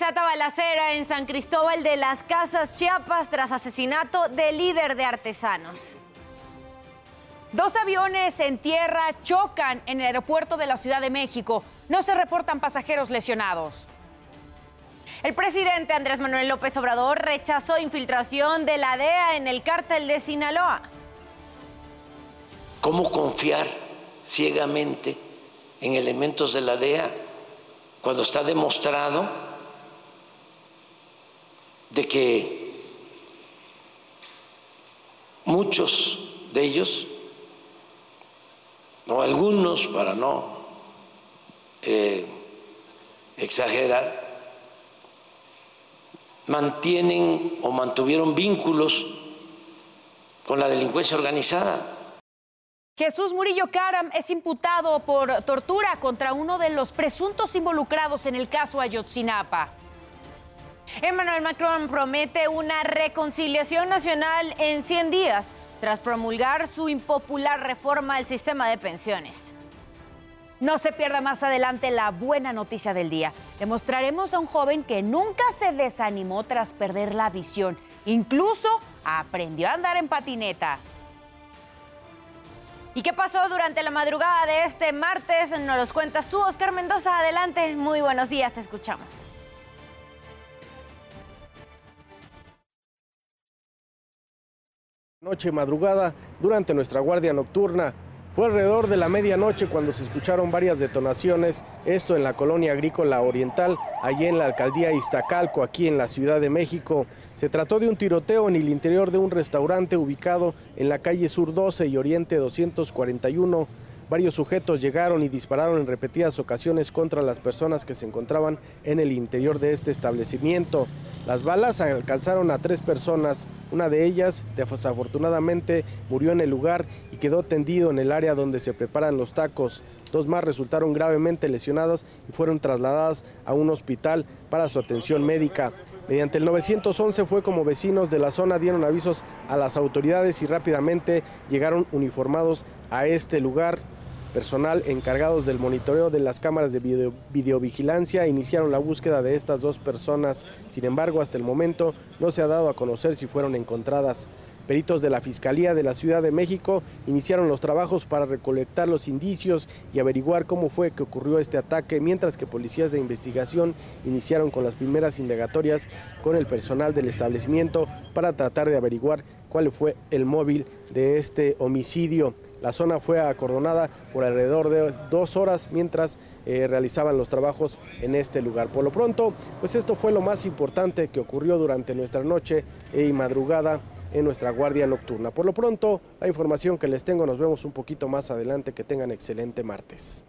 desata balacera en San Cristóbal de las Casas, Chiapas, tras asesinato de líder de artesanos. Dos aviones en tierra chocan en el aeropuerto de la Ciudad de México. No se reportan pasajeros lesionados. El presidente Andrés Manuel López Obrador rechazó infiltración de la DEA en el cártel de Sinaloa. ¿Cómo confiar ciegamente en elementos de la DEA cuando está demostrado de que muchos de ellos, o algunos para no eh, exagerar, mantienen o mantuvieron vínculos con la delincuencia organizada. Jesús Murillo Caram es imputado por tortura contra uno de los presuntos involucrados en el caso Ayotzinapa. Emmanuel Macron promete una reconciliación nacional en 100 días tras promulgar su impopular reforma al sistema de pensiones. No se pierda más adelante la buena noticia del día. Demostraremos a un joven que nunca se desanimó tras perder la visión. Incluso aprendió a andar en patineta. ¿Y qué pasó durante la madrugada de este martes? Nos los cuentas tú, Oscar Mendoza. Adelante. Muy buenos días, te escuchamos. Noche madrugada durante nuestra guardia nocturna. Fue alrededor de la medianoche cuando se escucharon varias detonaciones, esto en la colonia agrícola oriental, allí en la alcaldía Iztacalco, aquí en la Ciudad de México. Se trató de un tiroteo en el interior de un restaurante ubicado en la calle Sur 12 y Oriente 241. Varios sujetos llegaron y dispararon en repetidas ocasiones contra las personas que se encontraban en el interior de este establecimiento. Las balas alcanzaron a tres personas, una de ellas desafortunadamente murió en el lugar y quedó tendido en el área donde se preparan los tacos. Dos más resultaron gravemente lesionadas y fueron trasladadas a un hospital para su atención médica. Mediante el 911 fue como vecinos de la zona dieron avisos a las autoridades y rápidamente llegaron uniformados a este lugar. Personal encargados del monitoreo de las cámaras de videovigilancia iniciaron la búsqueda de estas dos personas. Sin embargo, hasta el momento no se ha dado a conocer si fueron encontradas. Peritos de la Fiscalía de la Ciudad de México iniciaron los trabajos para recolectar los indicios y averiguar cómo fue que ocurrió este ataque, mientras que policías de investigación iniciaron con las primeras indagatorias con el personal del establecimiento para tratar de averiguar cuál fue el móvil de este homicidio. La zona fue acordonada por alrededor de dos horas mientras eh, realizaban los trabajos en este lugar. Por lo pronto, pues esto fue lo más importante que ocurrió durante nuestra noche y madrugada en nuestra guardia nocturna. Por lo pronto, la información que les tengo, nos vemos un poquito más adelante. Que tengan excelente martes.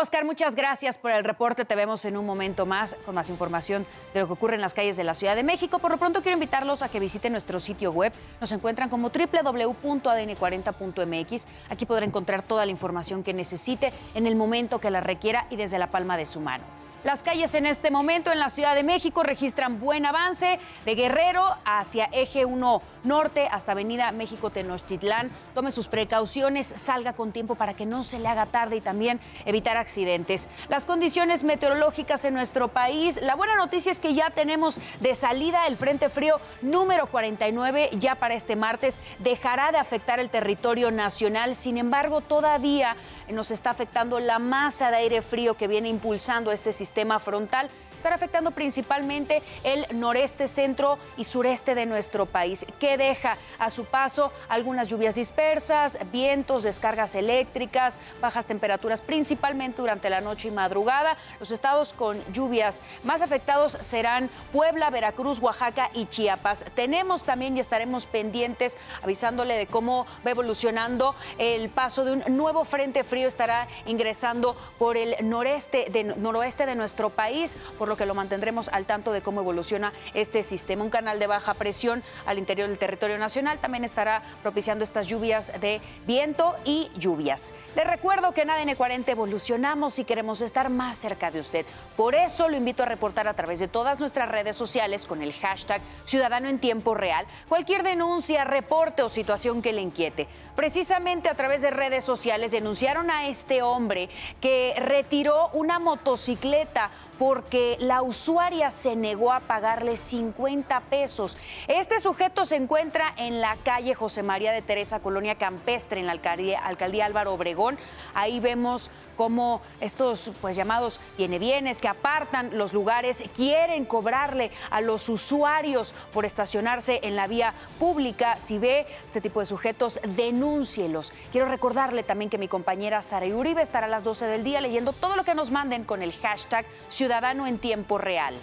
Oscar, muchas gracias por el reporte. Te vemos en un momento más con más información de lo que ocurre en las calles de la Ciudad de México. Por lo pronto quiero invitarlos a que visiten nuestro sitio web. Nos encuentran como www.adn40.mx. Aquí podrá encontrar toda la información que necesite en el momento que la requiera y desde la palma de su mano. Las calles en este momento en la Ciudad de México registran buen avance de Guerrero hacia Eje 1 Norte hasta Avenida México Tenochtitlán. Tome sus precauciones, salga con tiempo para que no se le haga tarde y también evitar accidentes. Las condiciones meteorológicas en nuestro país, la buena noticia es que ya tenemos de salida el Frente Frío número 49 ya para este martes. Dejará de afectar el territorio nacional, sin embargo todavía nos está afectando la masa de aire frío que viene impulsando este sistema frontal estará afectando principalmente el noreste, centro y sureste de nuestro país, que deja a su paso algunas lluvias dispersas, vientos, descargas eléctricas, bajas temperaturas, principalmente durante la noche y madrugada. Los estados con lluvias más afectados serán Puebla, Veracruz, Oaxaca y Chiapas. Tenemos también y estaremos pendientes avisándole de cómo va evolucionando el paso de un nuevo frente frío estará ingresando por el noreste de, noroeste de nuestro país, por lo que lo mantendremos al tanto de cómo evoluciona este sistema. Un canal de baja presión al interior del territorio nacional también estará propiciando estas lluvias de viento y lluvias. Les recuerdo que en ADN 40 evolucionamos y queremos estar más cerca de usted. Por eso lo invito a reportar a través de todas nuestras redes sociales con el hashtag Ciudadano en Tiempo Real cualquier denuncia, reporte o situación que le inquiete. Precisamente a través de redes sociales denunciaron a este hombre que retiró una motocicleta porque la usuaria se negó a pagarle 50 pesos. Este sujeto se encuentra en la calle José María de Teresa, Colonia Campestre, en la alcaldía, alcaldía Álvaro Obregón. Ahí vemos cómo estos pues llamados viene bienes que apartan los lugares quieren cobrarle a los usuarios por estacionarse en la vía pública. Si ve este tipo de sujetos, denúncielos. Quiero recordarle también que mi compañera Sara Uribe estará a las 12 del día leyendo todo lo que nos manden con el hashtag Ciudadano en Tiempo Real.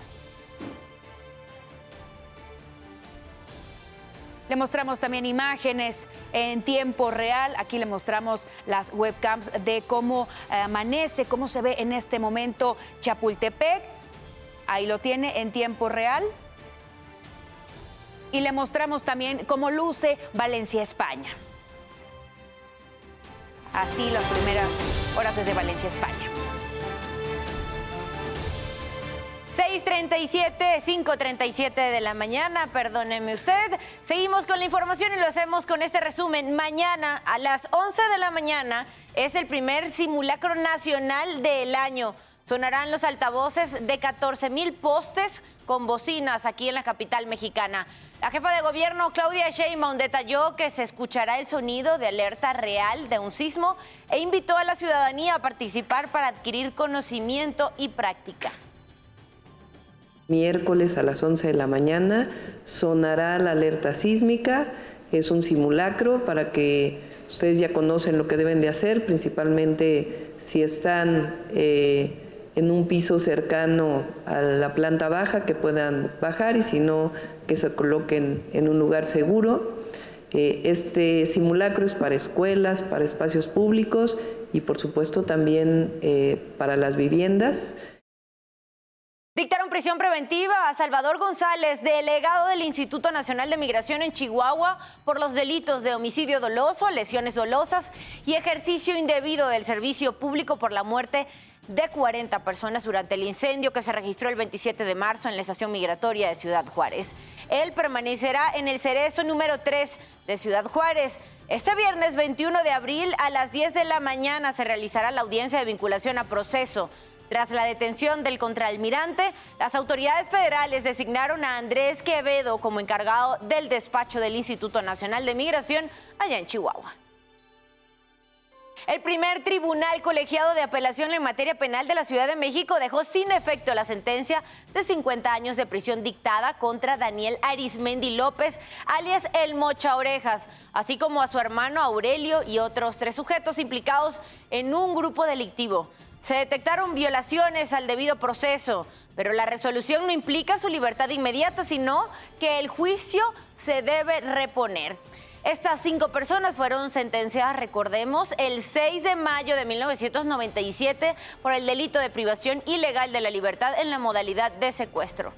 Le mostramos también imágenes en tiempo real. Aquí le mostramos las webcams de cómo eh, amanece, cómo se ve en este momento Chapultepec. Ahí lo tiene en tiempo real. Y le mostramos también cómo luce Valencia, España. Así las primeras horas desde Valencia, España. 6:37, 5:37 de la mañana, perdóneme usted. Seguimos con la información y lo hacemos con este resumen. Mañana a las 11 de la mañana es el primer simulacro nacional del año. Sonarán los altavoces de 14 mil postes con bocinas aquí en la capital mexicana. La jefa de gobierno, Claudia Sheinbaum, detalló que se escuchará el sonido de alerta real de un sismo e invitó a la ciudadanía a participar para adquirir conocimiento y práctica miércoles a las 11 de la mañana sonará la alerta sísmica, es un simulacro para que ustedes ya conocen lo que deben de hacer, principalmente si están eh, en un piso cercano a la planta baja, que puedan bajar y si no, que se coloquen en un lugar seguro. Eh, este simulacro es para escuelas, para espacios públicos y por supuesto también eh, para las viviendas. Dictaron prisión preventiva a Salvador González, delegado del Instituto Nacional de Migración en Chihuahua, por los delitos de homicidio doloso, lesiones dolosas y ejercicio indebido del servicio público por la muerte de 40 personas durante el incendio que se registró el 27 de marzo en la estación migratoria de Ciudad Juárez. Él permanecerá en el cerezo número 3 de Ciudad Juárez. Este viernes 21 de abril a las 10 de la mañana se realizará la audiencia de vinculación a proceso tras la detención del contraalmirante, las autoridades federales designaron a Andrés Quevedo como encargado del despacho del Instituto Nacional de Migración allá en Chihuahua. El primer tribunal colegiado de apelación en materia penal de la Ciudad de México dejó sin efecto la sentencia de 50 años de prisión dictada contra Daniel Arismendi López, alias El Mocha Orejas, así como a su hermano Aurelio y otros tres sujetos implicados en un grupo delictivo. Se detectaron violaciones al debido proceso, pero la resolución no implica su libertad inmediata, sino que el juicio se debe reponer. Estas cinco personas fueron sentenciadas, recordemos, el 6 de mayo de 1997 por el delito de privación ilegal de la libertad en la modalidad de secuestro.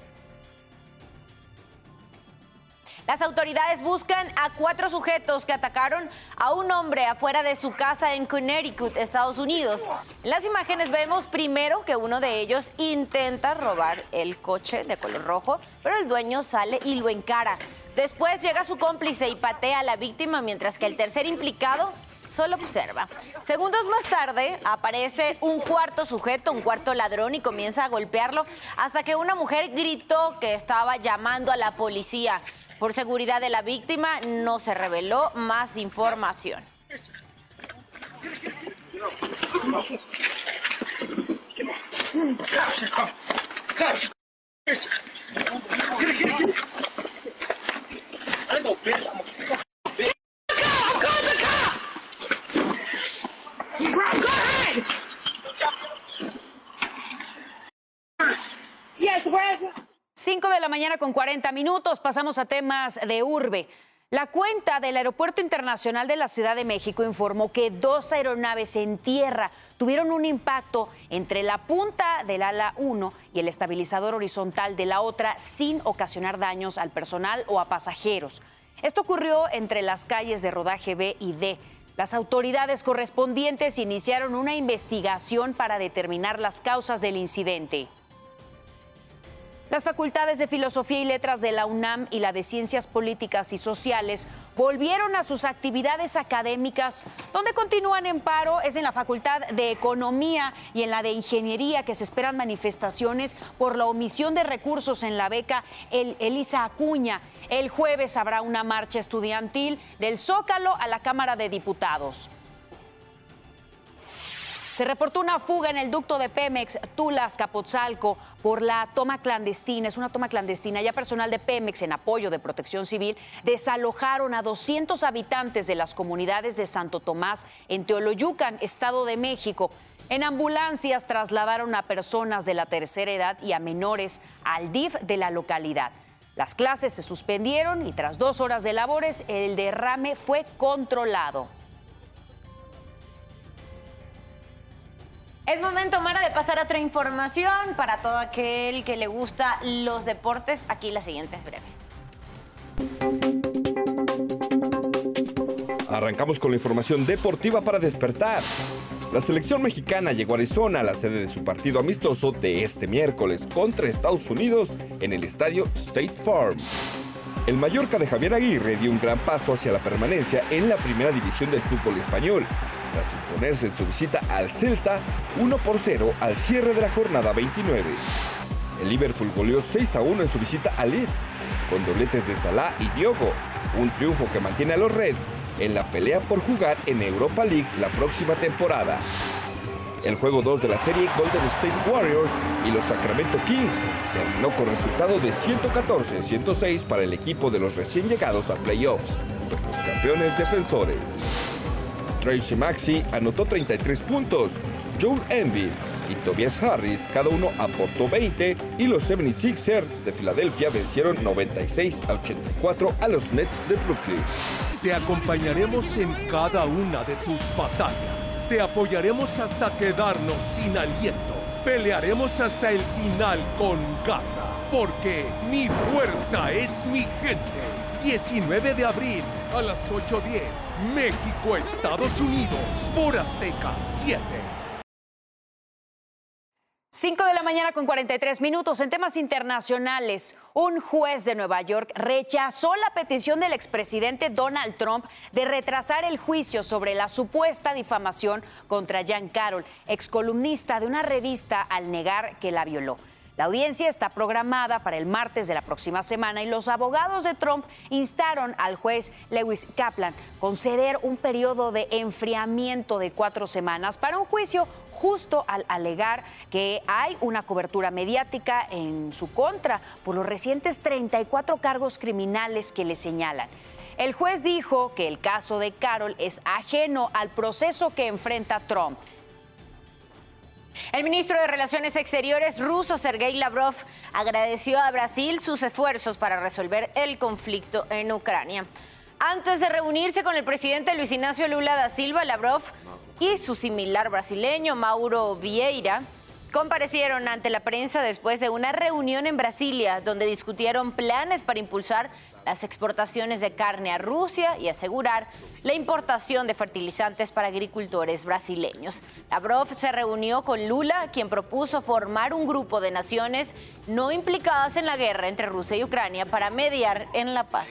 Las autoridades buscan a cuatro sujetos que atacaron a un hombre afuera de su casa en Connecticut, Estados Unidos. En las imágenes vemos primero que uno de ellos intenta robar el coche de color rojo, pero el dueño sale y lo encara. Después llega su cómplice y patea a la víctima, mientras que el tercer implicado solo observa. Segundos más tarde aparece un cuarto sujeto, un cuarto ladrón y comienza a golpearlo hasta que una mujer gritó que estaba llamando a la policía. Por seguridad de la víctima no se reveló más información. Yes, 5 de la mañana con 40 minutos, pasamos a temas de urbe. La cuenta del Aeropuerto Internacional de la Ciudad de México informó que dos aeronaves en tierra tuvieron un impacto entre la punta del ala 1 y el estabilizador horizontal de la otra sin ocasionar daños al personal o a pasajeros. Esto ocurrió entre las calles de rodaje B y D. Las autoridades correspondientes iniciaron una investigación para determinar las causas del incidente. Las facultades de Filosofía y Letras de la UNAM y la de Ciencias Políticas y Sociales volvieron a sus actividades académicas. Donde continúan en paro es en la Facultad de Economía y en la de Ingeniería, que se esperan manifestaciones por la omisión de recursos en la beca El Elisa Acuña. El jueves habrá una marcha estudiantil del Zócalo a la Cámara de Diputados. Se reportó una fuga en el ducto de Pemex Tulas Capotzalco por la toma clandestina. Es una toma clandestina. Ya personal de Pemex en apoyo de Protección Civil desalojaron a 200 habitantes de las comunidades de Santo Tomás en Teoloyucan, Estado de México. En ambulancias trasladaron a personas de la tercera edad y a menores al DIF de la localidad. Las clases se suspendieron y tras dos horas de labores el derrame fue controlado. Es momento, Mara, de pasar a otra información para todo aquel que le gusta los deportes. Aquí las siguientes breves. Arrancamos con la información deportiva para despertar. La selección mexicana llegó a Arizona, la sede de su partido amistoso de este miércoles contra Estados Unidos en el estadio State Farm. El Mallorca de Javier Aguirre dio un gran paso hacia la permanencia en la primera división del fútbol español, tras imponerse en su visita al Celta 1 por 0 al cierre de la jornada 29. El Liverpool goleó 6 a 1 en su visita a Leeds, con dobletes de Salah y Diogo, un triunfo que mantiene a los Reds en la pelea por jugar en Europa League la próxima temporada. El juego 2 de la serie Golden State Warriors y los Sacramento Kings terminó con resultado de 114-106 para el equipo de los recién llegados a playoffs, los campeones defensores. Tracy Maxi anotó 33 puntos, Joel Embiid y Tobias Harris cada uno aportó 20 y los 76ers de Filadelfia vencieron 96 a 84 a los Nets de Brooklyn. Te acompañaremos en cada una de tus batallas. Te apoyaremos hasta quedarnos sin aliento. Pelearemos hasta el final con garra, porque mi fuerza es mi gente. 19 de abril a las 8.10, México, Estados Unidos, por Azteca 7. 5 de la mañana con 43 minutos. En temas internacionales, un juez de Nueva York rechazó la petición del expresidente Donald Trump de retrasar el juicio sobre la supuesta difamación contra Jan Carroll, excolumnista de una revista, al negar que la violó. La audiencia está programada para el martes de la próxima semana y los abogados de Trump instaron al juez Lewis Kaplan conceder un periodo de enfriamiento de cuatro semanas para un juicio justo al alegar que hay una cobertura mediática en su contra por los recientes 34 cargos criminales que le señalan. El juez dijo que el caso de Carol es ajeno al proceso que enfrenta Trump el ministro de Relaciones Exteriores ruso, Sergei Lavrov, agradeció a Brasil sus esfuerzos para resolver el conflicto en Ucrania. Antes de reunirse con el presidente Luis Ignacio Lula da Silva, Lavrov y su similar brasileño, Mauro Vieira, comparecieron ante la prensa después de una reunión en Brasilia donde discutieron planes para impulsar las exportaciones de carne a Rusia y asegurar la importación de fertilizantes para agricultores brasileños. Lavrov se reunió con Lula, quien propuso formar un grupo de naciones no implicadas en la guerra entre Rusia y Ucrania para mediar en la paz.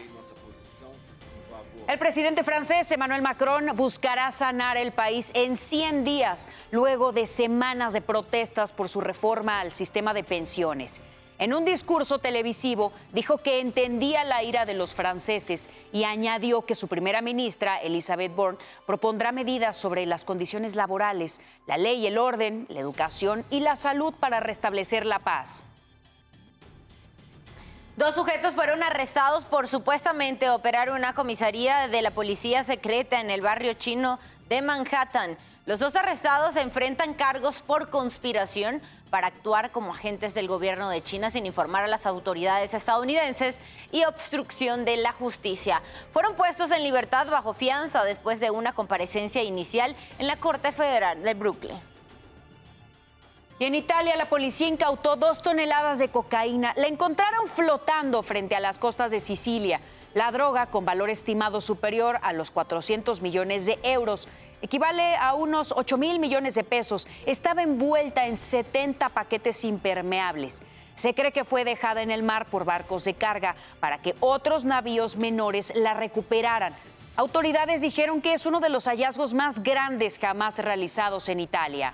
El presidente francés Emmanuel Macron buscará sanar el país en 100 días, luego de semanas de protestas por su reforma al sistema de pensiones. En un discurso televisivo dijo que entendía la ira de los franceses y añadió que su primera ministra, Elizabeth Borne, propondrá medidas sobre las condiciones laborales, la ley, el orden, la educación y la salud para restablecer la paz. Dos sujetos fueron arrestados por supuestamente operar una comisaría de la policía secreta en el barrio chino de Manhattan. Los dos arrestados enfrentan cargos por conspiración para actuar como agentes del gobierno de China sin informar a las autoridades estadounidenses y obstrucción de la justicia. Fueron puestos en libertad bajo fianza después de una comparecencia inicial en la Corte Federal de Brooklyn. Y en Italia la policía incautó dos toneladas de cocaína. La encontraron flotando frente a las costas de Sicilia. La droga, con valor estimado superior a los 400 millones de euros, equivale a unos 8 mil millones de pesos. Estaba envuelta en 70 paquetes impermeables. Se cree que fue dejada en el mar por barcos de carga para que otros navíos menores la recuperaran. Autoridades dijeron que es uno de los hallazgos más grandes jamás realizados en Italia.